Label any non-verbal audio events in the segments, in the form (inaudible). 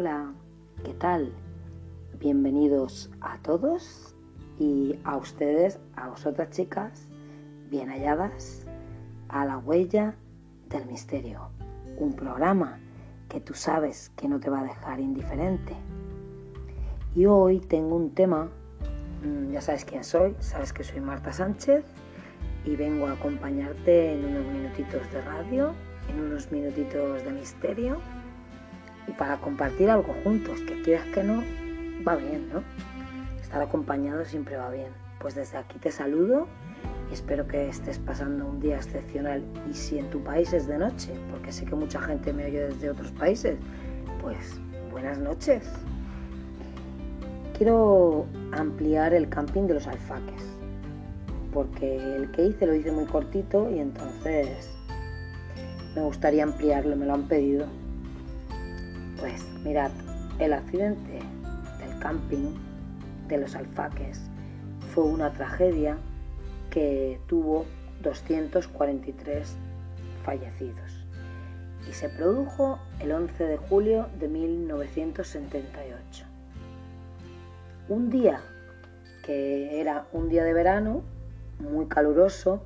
Hola, ¿qué tal? Bienvenidos a todos y a ustedes, a vosotras chicas, bien halladas, a la huella del misterio. Un programa que tú sabes que no te va a dejar indiferente. Y hoy tengo un tema, mm, ya sabes quién soy, sabes que soy Marta Sánchez y vengo a acompañarte en unos minutitos de radio, en unos minutitos de misterio y para compartir algo juntos, que quieras que no, va bien, ¿no? Estar acompañado siempre va bien. Pues desde aquí te saludo y espero que estés pasando un día excepcional. Y si en tu país es de noche, porque sé que mucha gente me oye desde otros países, pues buenas noches. Quiero ampliar el camping de los alfaques, porque el que hice lo hice muy cortito y entonces me gustaría ampliarlo, me lo han pedido. Pues mirad, el accidente del camping de los alfaques fue una tragedia que tuvo 243 fallecidos y se produjo el 11 de julio de 1978. Un día que era un día de verano muy caluroso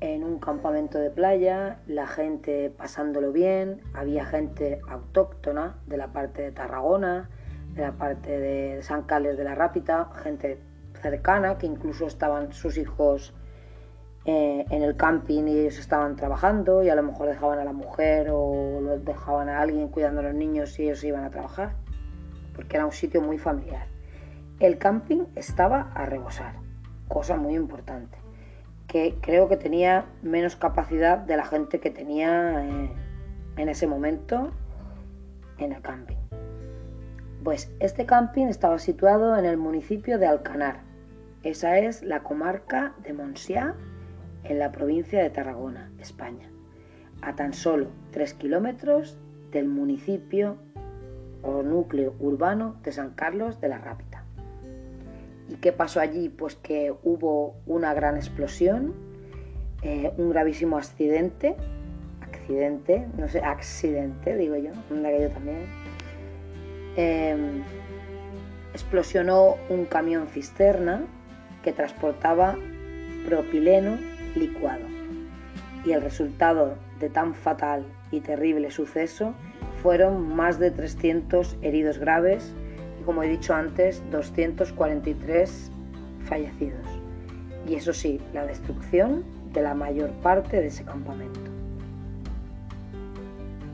en un campamento de playa, la gente pasándolo bien, había gente autóctona de la parte de Tarragona, de la parte de San Carles de la Rápita, gente cercana, que incluso estaban sus hijos eh, en el camping y ellos estaban trabajando y a lo mejor dejaban a la mujer o los dejaban a alguien cuidando a los niños y ellos iban a trabajar, porque era un sitio muy familiar. El camping estaba a rebosar, cosa muy importante que creo que tenía menos capacidad de la gente que tenía eh, en ese momento en el camping. Pues este camping estaba situado en el municipio de Alcanar. Esa es la comarca de Monsiá, en la provincia de Tarragona, España, a tan solo 3 kilómetros del municipio o núcleo urbano de San Carlos de la Rápida. ¿Y qué pasó allí? Pues que hubo una gran explosión, eh, un gravísimo accidente, accidente, no sé, accidente, digo yo, que yo también. Em, explosionó un camión cisterna que transportaba propileno licuado. Y el resultado de tan fatal y terrible suceso fueron más de 300 heridos graves como he dicho antes, 243 fallecidos. Y eso sí, la destrucción de la mayor parte de ese campamento.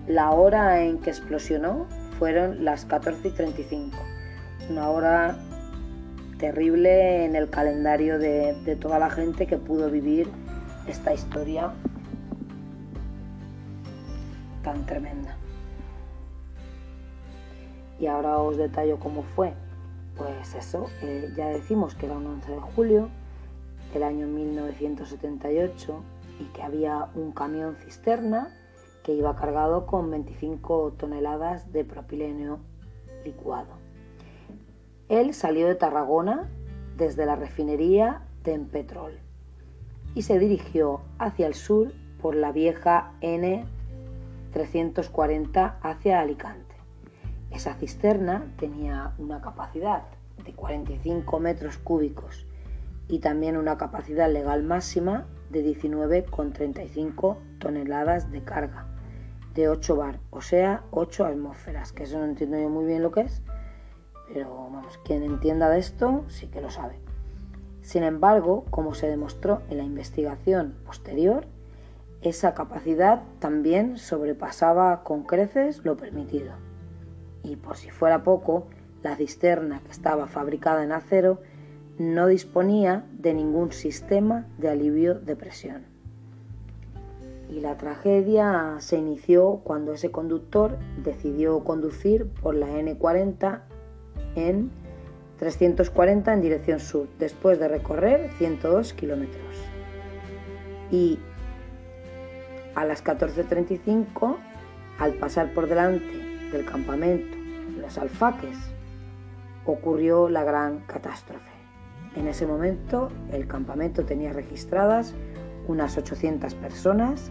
La hora en que explosionó fueron las 14 y 35, una hora terrible en el calendario de, de toda la gente que pudo vivir esta historia tan tremenda. Y ahora os detallo cómo fue. Pues eso, eh, ya decimos que era un 11 de julio del año 1978 y que había un camión cisterna que iba cargado con 25 toneladas de propileno licuado. Él salió de Tarragona desde la refinería de Empetrol y se dirigió hacia el sur por la vieja N340 hacia Alicante. Esa cisterna tenía una capacidad de 45 metros cúbicos y también una capacidad legal máxima de 19,35 toneladas de carga de 8 bar, o sea, 8 atmósferas, que eso no entiendo yo muy bien lo que es, pero vamos, quien entienda de esto sí que lo sabe. Sin embargo, como se demostró en la investigación posterior, esa capacidad también sobrepasaba con creces lo permitido y por si fuera poco, la cisterna que estaba fabricada en acero no disponía de ningún sistema de alivio de presión. Y la tragedia se inició cuando ese conductor decidió conducir por la N40 en 340 en dirección sur, después de recorrer 102 kilómetros. Y a las 14.35, al pasar por delante del campamento, los alfaques, ocurrió la gran catástrofe. En ese momento el campamento tenía registradas unas 800 personas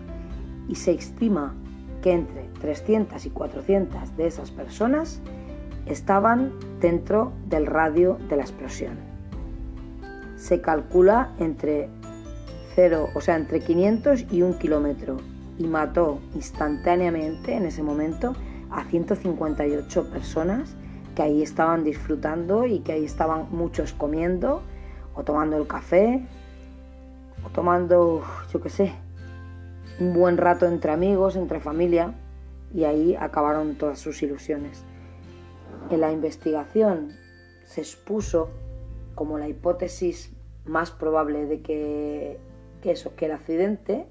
y se estima que entre 300 y 400 de esas personas estaban dentro del radio de la explosión. Se calcula entre 0, o sea, entre 500 y 1 kilómetro y mató instantáneamente en ese momento a 158 personas que ahí estaban disfrutando y que ahí estaban muchos comiendo o tomando el café o tomando, yo qué sé, un buen rato entre amigos, entre familia y ahí acabaron todas sus ilusiones. En la investigación se expuso como la hipótesis más probable de que, que eso, que el accidente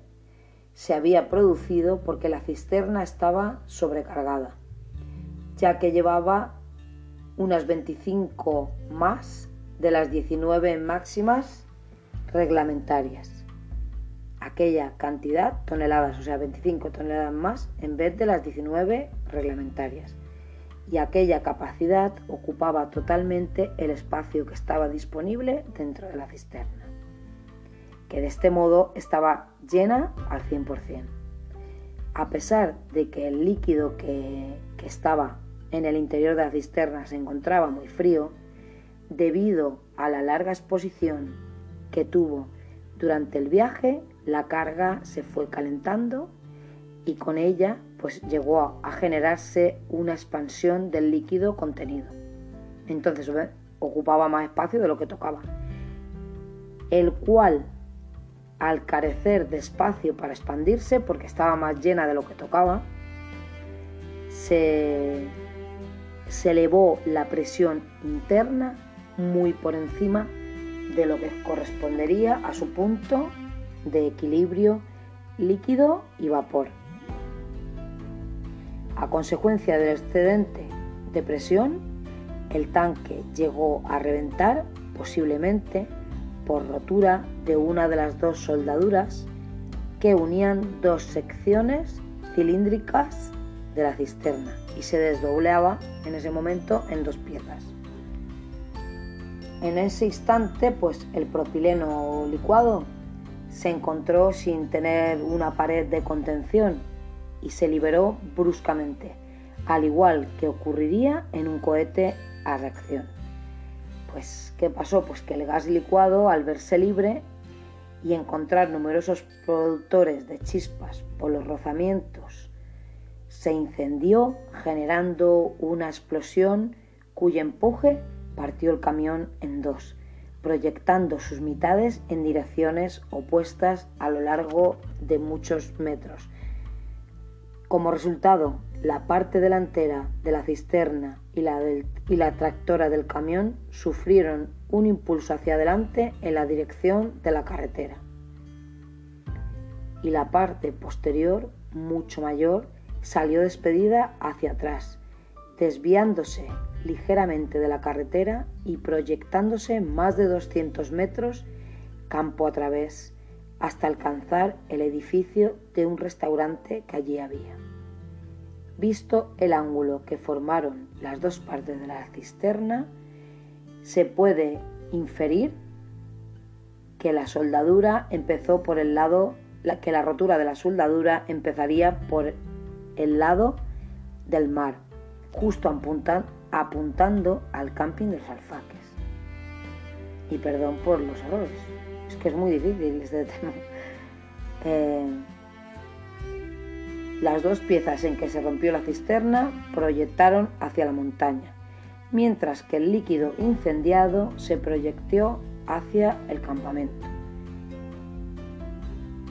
se había producido porque la cisterna estaba sobrecargada, ya que llevaba unas 25 más de las 19 máximas reglamentarias. Aquella cantidad, toneladas, o sea, 25 toneladas más, en vez de las 19 reglamentarias. Y aquella capacidad ocupaba totalmente el espacio que estaba disponible dentro de la cisterna, que de este modo estaba llena al 100%. A pesar de que el líquido que, estaba en el interior de la cisterna se encontraba muy frío, debido a la larga exposición que tuvo durante el viaje, la carga se fue calentando y con ella pues llegó a generarse una expansión del líquido contenido. Entonces ocupaba más espacio de lo que tocaba, el cual al carecer de espacio para expandirse, porque estaba más llena de lo que tocaba, se, se elevó la presión interna muy por encima de lo que correspondería a su punto de equilibrio líquido y vapor. A consecuencia del excedente de presión, el tanque llegó a reventar, posiblemente por rotura de una de las dos soldaduras que unían dos secciones cilíndricas de la cisterna y se desdoblaba en ese momento en dos piezas. En ese instante, pues el propileno licuado se encontró sin tener una pared de contención y se liberó bruscamente, al igual que ocurriría en un cohete a reacción. Pues, ¿qué pasó? Pues que el gas licuado, al verse libre y encontrar numerosos productores de chispas por los rozamientos, se incendió generando una explosión cuyo empuje partió el camión en dos, proyectando sus mitades en direcciones opuestas a lo largo de muchos metros. Como resultado, la parte delantera de la cisterna y la, la tractora del camión sufrieron un impulso hacia adelante en la dirección de la carretera. Y la parte posterior, mucho mayor, salió despedida hacia atrás, desviándose ligeramente de la carretera y proyectándose más de 200 metros campo a través hasta alcanzar el edificio de un restaurante que allí había. Visto el ángulo que formaron las dos partes de la cisterna, se puede inferir que la soldadura empezó por el lado, que la rotura de la soldadura empezaría por el lado del mar, justo apuntan, apuntando al camping de los alfaques. Y perdón por los errores, es que es muy difícil este tema. (laughs) Eh, las dos piezas en que se rompió la cisterna proyectaron hacia la montaña, mientras que el líquido incendiado se proyectó hacia el campamento.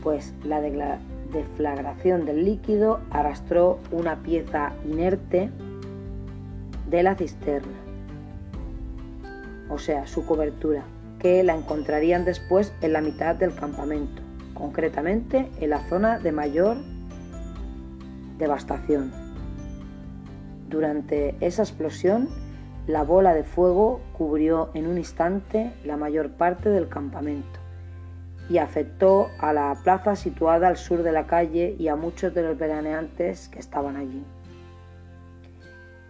Pues la deflagración del líquido arrastró una pieza inerte de la cisterna, o sea, su cobertura, que la encontrarían después en la mitad del campamento, concretamente en la zona de mayor devastación. Durante esa explosión, la bola de fuego cubrió en un instante la mayor parte del campamento y afectó a la plaza situada al sur de la calle y a muchos de los veraneantes que estaban allí.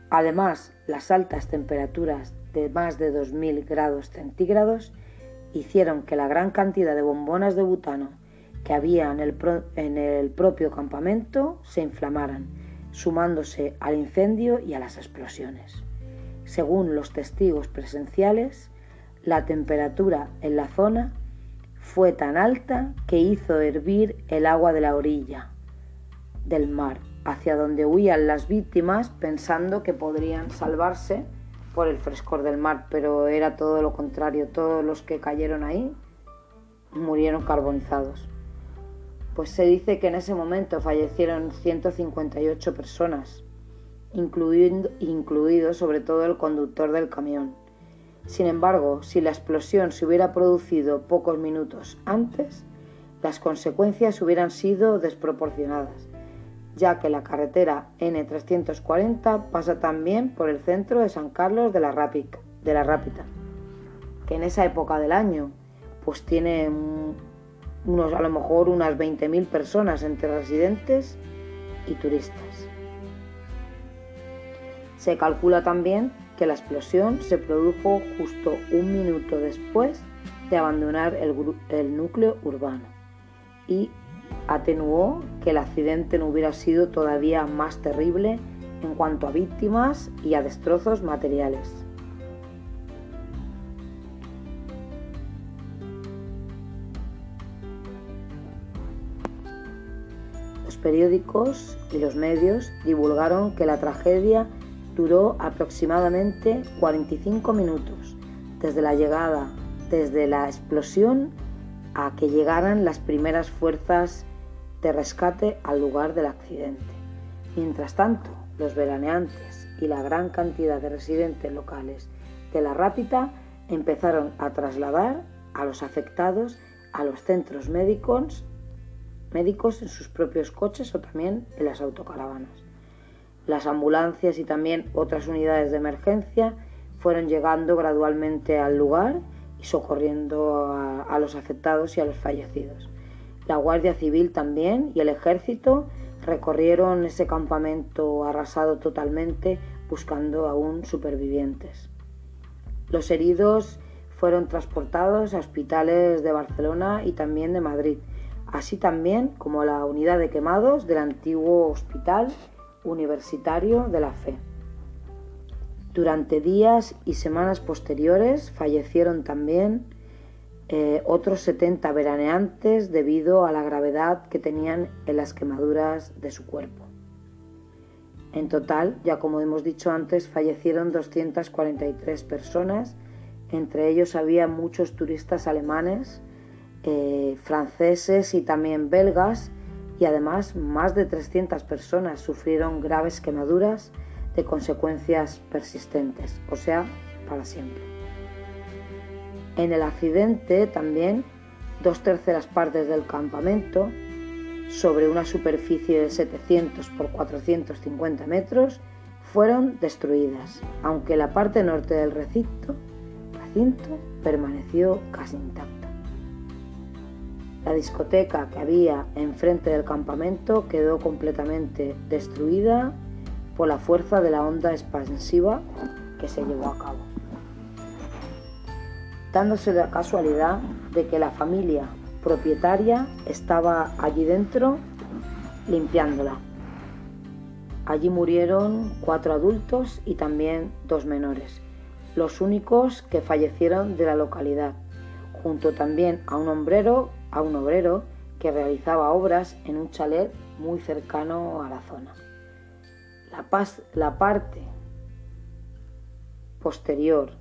Además, las altas temperaturas de más de 2.000 grados centígrados hicieron que la gran cantidad de bombonas de butano que había en el, en el propio campamento se inflamaran, sumándose al incendio y a las explosiones. Según los testigos presenciales, la temperatura en la zona fue tan alta que hizo hervir el agua de la orilla del mar, hacia donde huían las víctimas pensando que podrían salvarse por el frescor del mar, pero era todo lo contrario, todos los que cayeron ahí murieron carbonizados. Pues se dice que en ese momento fallecieron 158 personas, incluido, incluido sobre todo el conductor del camión. Sin embargo, si la explosión se hubiera producido pocos minutos antes, las consecuencias hubieran sido desproporcionadas, ya que la carretera N340 pasa también por el centro de San Carlos de la, Rápita, de la Rápita, que en esa época del año pues tiene unos, a lo mejor unas 20.000 personas entre residentes y turistas. Se calcula también que la explosión se produjo justo un minuto después de abandonar el, el núcleo urbano y atenuó que el accidente no hubiera sido todavía más terrible en cuanto a víctimas y a destrozos materiales. Periódicos y los medios divulgaron que la tragedia duró aproximadamente 45 minutos desde la llegada, desde la explosión a que llegaran las primeras fuerzas de rescate al lugar del accidente. Mientras tanto, los veraneantes y la gran cantidad de residentes locales de la Rápita empezaron a trasladar a los afectados a los centros médicos, médicos en sus propios coches o también en las autocaravanas. Las ambulancias y también otras unidades de emergencia fueron llegando gradualmente al lugar y socorriendo a, los afectados y a los fallecidos. La Guardia Civil también y el Ejército recorrieron ese campamento arrasado totalmente buscando aún supervivientes. Los heridos fueron transportados a hospitales de Barcelona y también de Madrid, así también como la unidad de quemados del antiguo hospital Universitario de la Fe. Durante días y semanas posteriores fallecieron también eh, otros 70 veraneantes debido a la gravedad que tenían en las quemaduras de su cuerpo. En total, ya como hemos dicho antes, fallecieron 243 personas, entre ellos había muchos turistas alemanes, eh, franceses y también belgas, y además más de 300 personas sufrieron graves quemaduras de consecuencias persistentes, o sea, para siempre. En el accidente también dos terceras partes del campamento, sobre una superficie de 700 por 450 metros, fueron destruidas, aunque la parte norte del recinto, recinto permaneció casi intacta. La discoteca que había enfrente del campamento quedó completamente destruida por la fuerza de la onda expansiva que se llevó a cabo. Dándose la casualidad de que la familia propietaria estaba allí dentro limpiándola. Allí murieron cuatro adultos y también dos menores, los únicos que fallecieron de la localidad, junto también a un hombrero a un obrero que realizaba obras en un chalet muy cercano a la zona. La, la parte posterior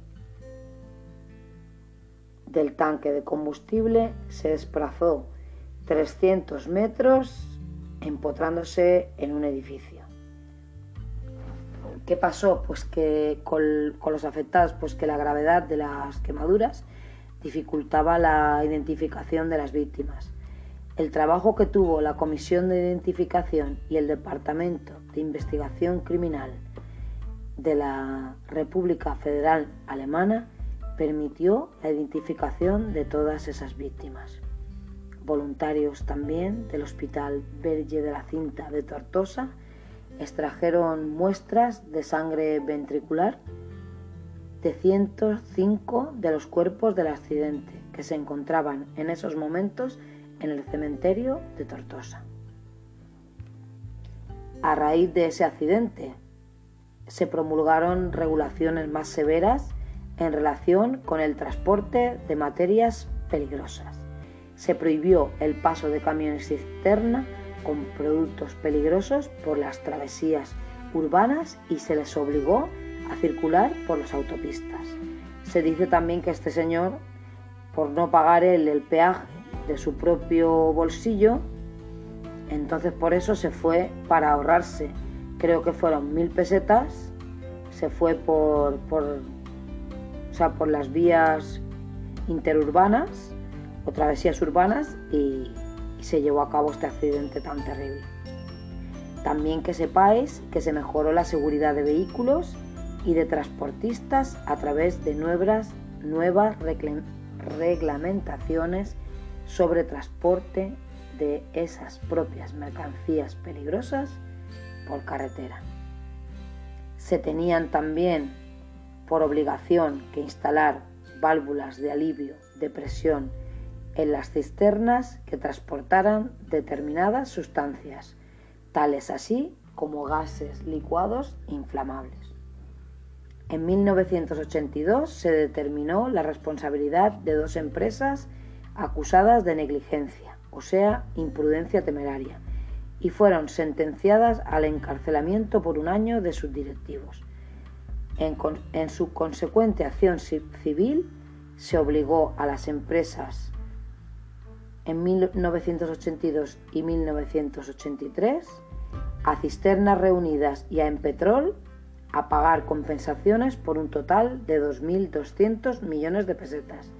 del tanque de combustible se desplazó 300 metros empotrándose en un edificio. ¿Qué pasó? Pues que con, con, los afectados, pues que la gravedad de las quemaduras dificultaba la identificación de las víctimas. El trabajo que tuvo la Comisión de Identificación y el Departamento de Investigación Criminal de la República Federal Alemana permitió la identificación de todas esas víctimas. Voluntarios también del Hospital Verge de la Cinta de Tortosa extrajeron muestras de sangre ventricular de 105 de los cuerpos del accidente que se encontraban en esos momentos en el cementerio de Tortosa. A raíz de ese accidente, se promulgaron regulaciones más severas en relación con el transporte de materias peligrosas. Se prohibió el paso de camiones cisterna con productos peligrosos por las travesías urbanas y se les obligó circular por las autopistas. Se dice también que este señor, por no pagar él el peaje de su propio bolsillo, entonces por eso se fue para ahorrarse, creo que fueron mil pesetas, se fue por, por, o sea, por las vías interurbanas o travesías urbanas y, y se llevó a cabo este accidente tan terrible. También que sepáis que se mejoró la seguridad de vehículos y de transportistas a través de nuevas, nuevas reglamentaciones sobre transporte de esas propias mercancías peligrosas por carretera. Se tenían también por obligación que instalar válvulas de alivio de presión en las cisternas que transportaran determinadas sustancias, tales así como gases licuados inflamables. En 1982 se determinó la responsabilidad de dos empresas acusadas de negligencia, o sea, imprudencia temeraria, y fueron sentenciadas al encarcelamiento por un año de sus directivos. En, su consecuente acción civil se obligó a las empresas en 1982 y 1983 a Cisternas Reunidas y a Empetrol a pagar compensaciones por un total de 2.200 millones de pesetas,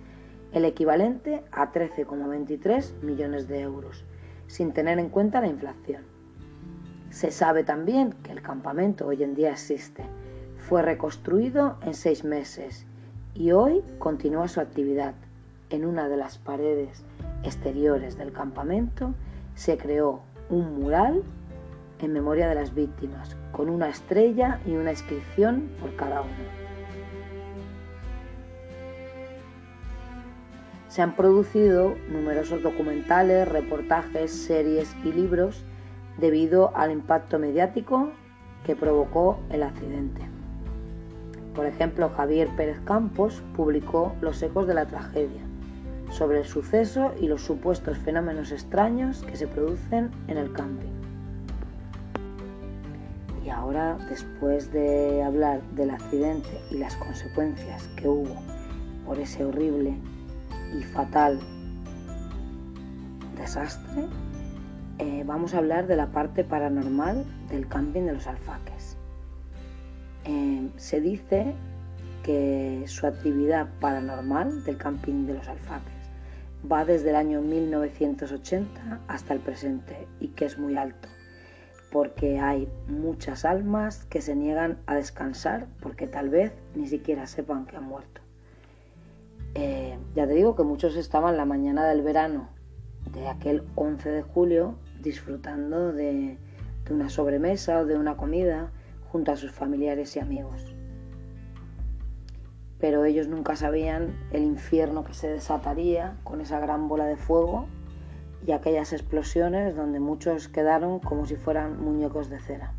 el equivalente a 13,23 millones de euros, sin tener en cuenta la inflación. Se sabe también que el campamento hoy en día existe. Fue reconstruido en seis meses y hoy continúa su actividad. En una de las paredes exteriores del campamento se creó un mural en memoria de las víctimas, con una estrella y una inscripción por cada uno. Se han producido numerosos documentales, reportajes, series y libros debido al impacto mediático que provocó el accidente. Por ejemplo, Javier Pérez Campos publicó Los ecos de la tragedia, sobre el suceso y los supuestos fenómenos extraños que se producen en el camping. Y ahora, después de hablar del accidente y las consecuencias que hubo por ese horrible y fatal desastre, eh, vamos a hablar de la parte paranormal del camping de los alfaques. Eh, se dice que su actividad paranormal del camping de los alfaques va desde el año 1980 hasta el presente y que es muy alto porque hay muchas almas que se niegan a descansar porque tal vez ni siquiera sepan que han muerto. Eh, ya te digo que muchos estaban la mañana del verano de aquel 11 de julio disfrutando de, de una sobremesa o de una comida junto a sus familiares y amigos. Pero ellos nunca sabían el infierno que se desataría con esa gran bola de fuego y aquellas explosiones donde muchos quedaron como si fueran muñecos de cera.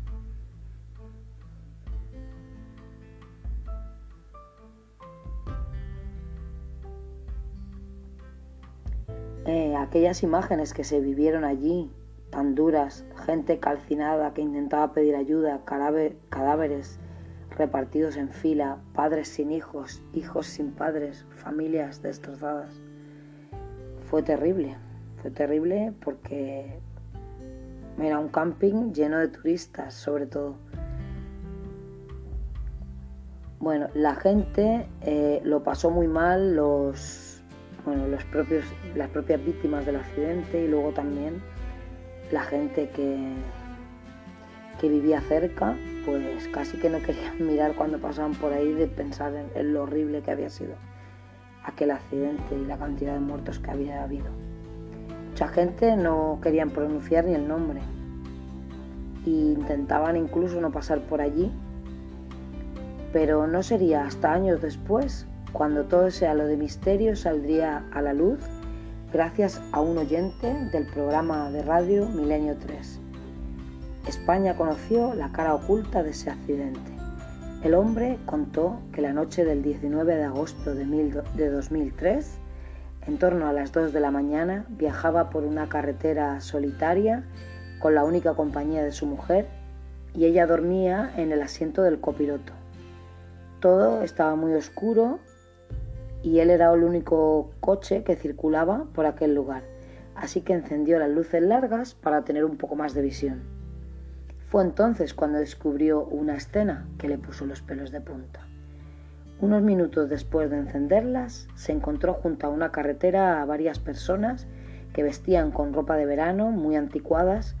Eh, aquellas imágenes que se vivieron allí, tan duras, gente calcinada que intentaba pedir ayuda, cadáveres repartidos en fila, padres sin hijos, hijos sin padres, familias destrozadas. Fue terrible. Fue terrible porque era un camping lleno de turistas, sobre todo. Bueno, la gente eh, lo pasó muy mal, los, bueno, los propios, las propias víctimas del accidente y luego también la gente que, que vivía cerca, pues casi que no querían (laughs) mirar cuando pasaban por ahí de pensar en lo horrible que había sido aquel accidente y la cantidad de muertos que había habido. Mucha gente no querían pronunciar ni el nombre e intentaban incluso no pasar por allí, pero no sería hasta años después, cuando todo ese halo de misterio saldría a la luz gracias a un oyente del programa de radio Milenio 3. España conoció la cara oculta de ese accidente. El hombre contó que la noche del 19 de agosto de, 2003, en torno a las 2 de la mañana, viajaba por una carretera solitaria con la única compañía de su mujer y ella dormía en el asiento del copiloto. Todo estaba muy oscuro y él era el único coche que circulaba por aquel lugar, así que encendió las luces largas para tener un poco más de visión. Fue entonces cuando descubrió una escena que le puso los pelos de punta. Unos minutos después de encenderlas, se encontró junto a una carretera a varias personas que vestían con ropa de verano muy anticuadas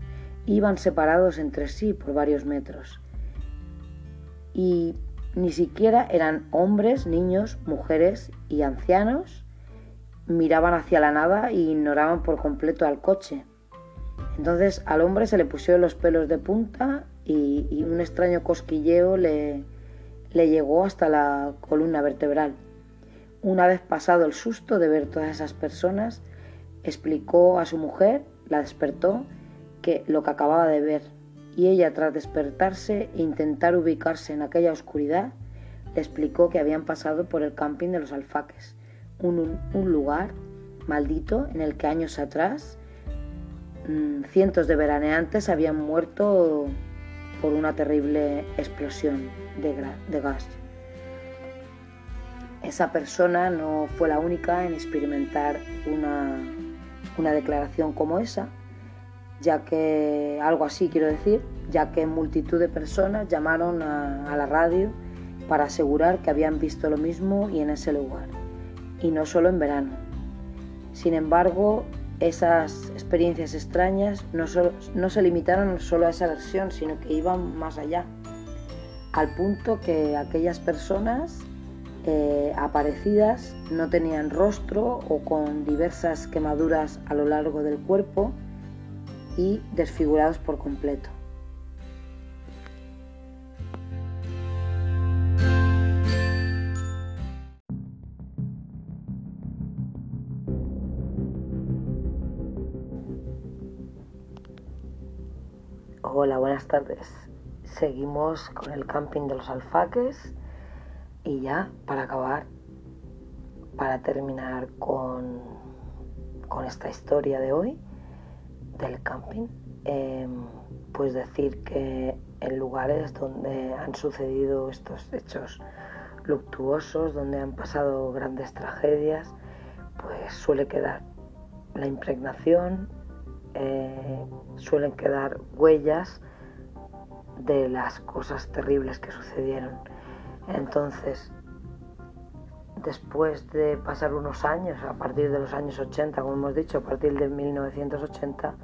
iban separados entre sí por varios metros. Y ni siquiera eran hombres, niños, mujeres y ancianos. Miraban hacia la nada e ignoraban por completo al coche. Entonces al hombre se le pusieron los pelos de punta y, un extraño cosquilleo le, le llegó hasta la columna vertebral. Una vez pasado el susto de ver todas esas personas, explicó a su mujer, la despertó que lo que acababa de ver, y ella tras despertarse e intentar ubicarse en aquella oscuridad, le explicó que habían pasado por el camping de los alfaques, un, lugar maldito en el que años atrás mm, cientos de veraneantes habían muerto por una terrible explosión de, gas. Esa persona no fue la única en experimentar una, una declaración como esa, ya que algo así quiero decir, ya que multitud de personas llamaron a, la radio para asegurar que habían visto lo mismo y en ese lugar, y no solo en verano. Sin embargo, esas experiencias extrañas no, se limitaron solo a esa versión, sino que iban más allá, al punto que aquellas personas eh, aparecidas no tenían rostro o con diversas quemaduras a lo largo del cuerpo, y desfigurados por completo. Hola, buenas tardes. Seguimos con el camping de los alfaques y ya para acabar, para terminar con, con esta historia de hoy, del camping, em, pues decir que en lugares donde han sucedido estos hechos luctuosos, donde han pasado grandes tragedias, pues suele quedar la impregnación, eh, suelen quedar huellas de las cosas terribles que sucedieron. Entonces, después de pasar unos años, a partir de los años 80, como hemos dicho, a partir de 1980,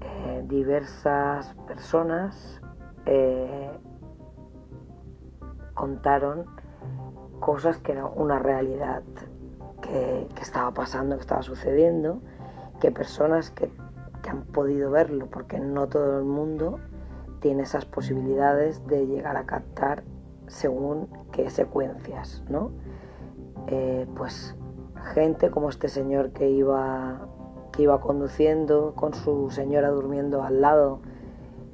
eh, diversas personas eh, contaron cosas que eran una realidad que, estaba pasando, que estaba sucediendo, que personas que, que han podido verlo, porque no todo el mundo tiene esas posibilidades de llegar a captar según qué secuencias, ¿no? Eh, pues gente como este señor que iba, que iba conduciendo con su señora durmiendo al lado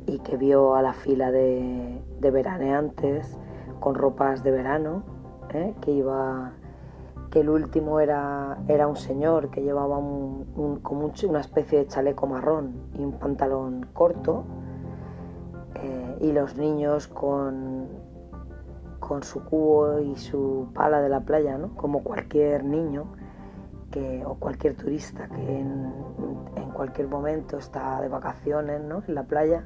y que vio a la fila de, veraneantes con ropas de verano, ¿eh? que iba el último era, era un señor que llevaba una especie de chaleco marrón y un pantalón corto, eh, y los niños con con su cubo y su pala de la playa, ¿no? como cualquier niño que, o cualquier turista que en, cualquier momento está de vacaciones ¿no? en la playa,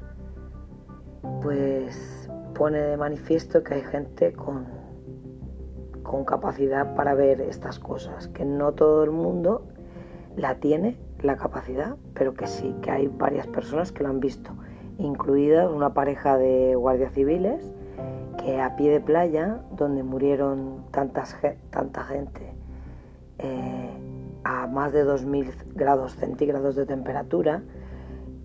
pues pone de manifiesto que hay gente con, con capacidad para ver estas cosas, que no todo el mundo la tiene, la capacidad, pero que sí, que hay varias personas que lo han visto, incluida una pareja de guardias civiles que a pie de playa, donde murieron tantas, tanta gente, eh, a más de 2.000 grados centígrados de temperatura,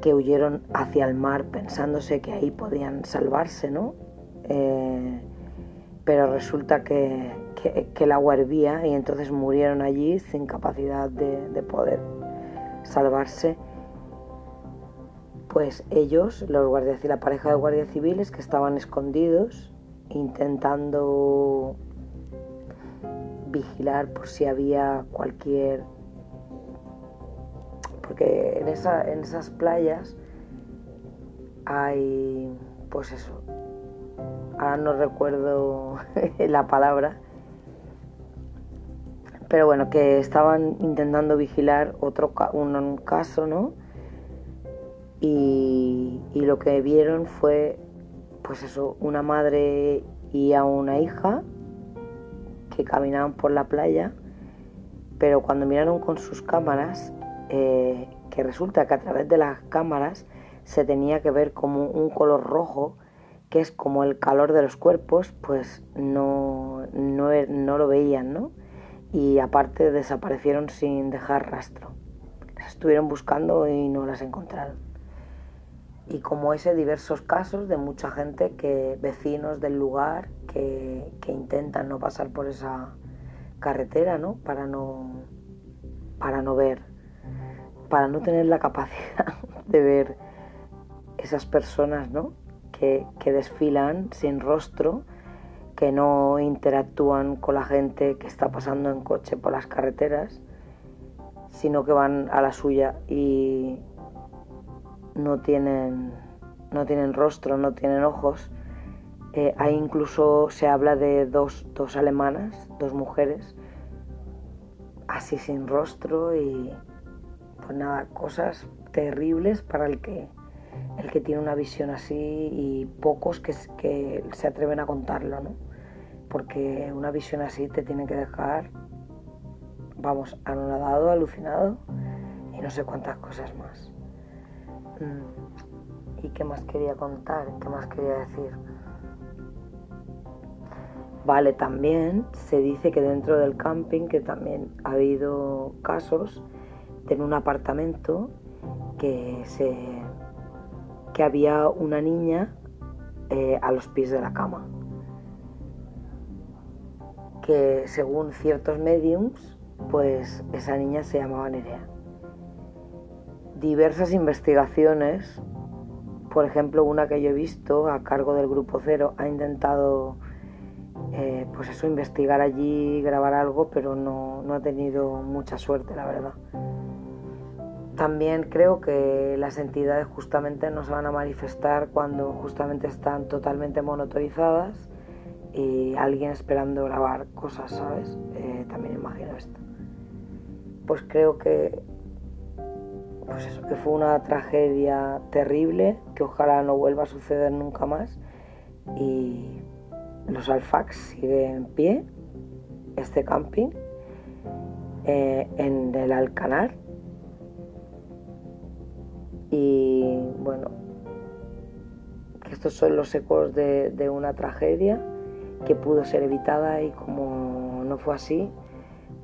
que huyeron hacia el mar pensándose que ahí podían salvarse, ¿no? Eh, pero resulta que, que, el agua hervía y entonces murieron allí sin capacidad de, de poder salvarse. Pues ellos, los guardias la pareja de guardias civiles que estaban escondidos intentando vigilar por si había cualquier porque en, esa, en esas playas hay pues eso ahora no recuerdo (laughs) la palabra. Pero bueno que estaban intentando vigilar otro un, caso no y, y lo que vieron fue pues eso una madre y a una hija que caminaban por la playa, pero cuando miraron con sus cámaras, eh, que resulta que a través de las cámaras se tenía que ver como un color rojo, que es como el calor de los cuerpos, pues no, no, no lo veían, ¿no? Y aparte desaparecieron sin dejar rastro. Las estuvieron buscando y no las encontraron. Y como ese, diversos casos de mucha gente que, vecinos del lugar, que, intentan no pasar por esa carretera, ¿no? Para no, para no ver, para no tener la capacidad (laughs) de ver esas personas, ¿no? Que, desfilan sin rostro, que no interactúan con la gente que está pasando en coche por las carreteras, sino que van a la suya y no tienen, no tienen rostro, no tienen ojos. Eh, ahí incluso se habla de dos, dos alemanas, dos mujeres, así sin rostro y pues nada, cosas terribles para el que, el que tiene una visión así y pocos que, se atreven a contarlo, ¿no? Porque una visión así te tiene que dejar, vamos, anonadado, alucinado y no sé cuántas cosas más. Mm. ¿Y qué más quería contar? ¿Qué más quería decir? Vale, también se dice que dentro del camping, que también ha habido casos en un apartamento que, se, que había una niña eh, a los pies de la cama. Que según ciertos mediums, pues esa niña se llamaba Nerea. Diversas investigaciones, por ejemplo, una que yo he visto a cargo del Grupo Cero, ha intentado eh, pues eso, investigar allí, grabar algo, pero no, no he tenido mucha suerte, la verdad. También creo que las entidades justamente no se van a manifestar cuando justamente están totalmente monotorizadas y alguien esperando grabar cosas, ¿sabes? Eh, también imagino esto. Pues creo que, pues eso, que fue una tragedia terrible, que ojalá no vuelva a suceder nunca más y los Alfax siguen en pie, este camping, eh, en el Alcanar. Y bueno, que estos son los ecos de, de una tragedia que pudo ser evitada y como no fue así,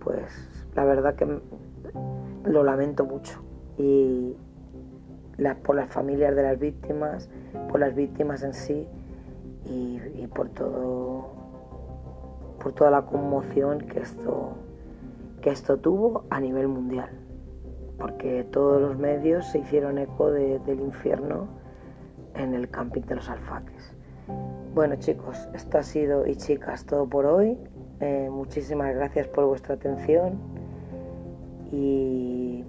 pues la verdad que lo lamento mucho. Y por las familias de las víctimas, por las víctimas en sí y, por todo por toda la conmoción que esto que esto tuvo a nivel mundial porque todos los medios se hicieron eco del infierno en el camping de los alfaques. Bueno chicos esto ha sido y chicas todo por hoy. Eh, muchísimas gracias por vuestra atención y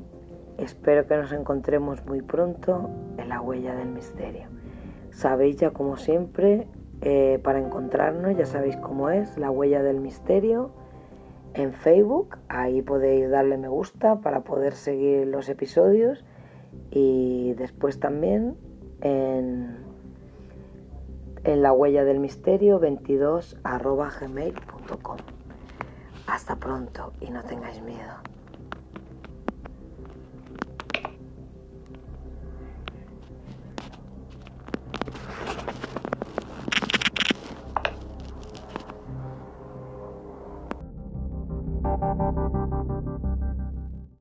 espero que nos encontremos muy pronto en la huella del misterio. Sabéis ya como siempre eh, para encontrarnos, ya sabéis cómo es, La Huella del Misterio en Facebook. Ahí podéis darle me gusta para poder seguir los episodios y después también en, en la huella del misterio 22 gmail.com. Hasta pronto y no tengáis miedo.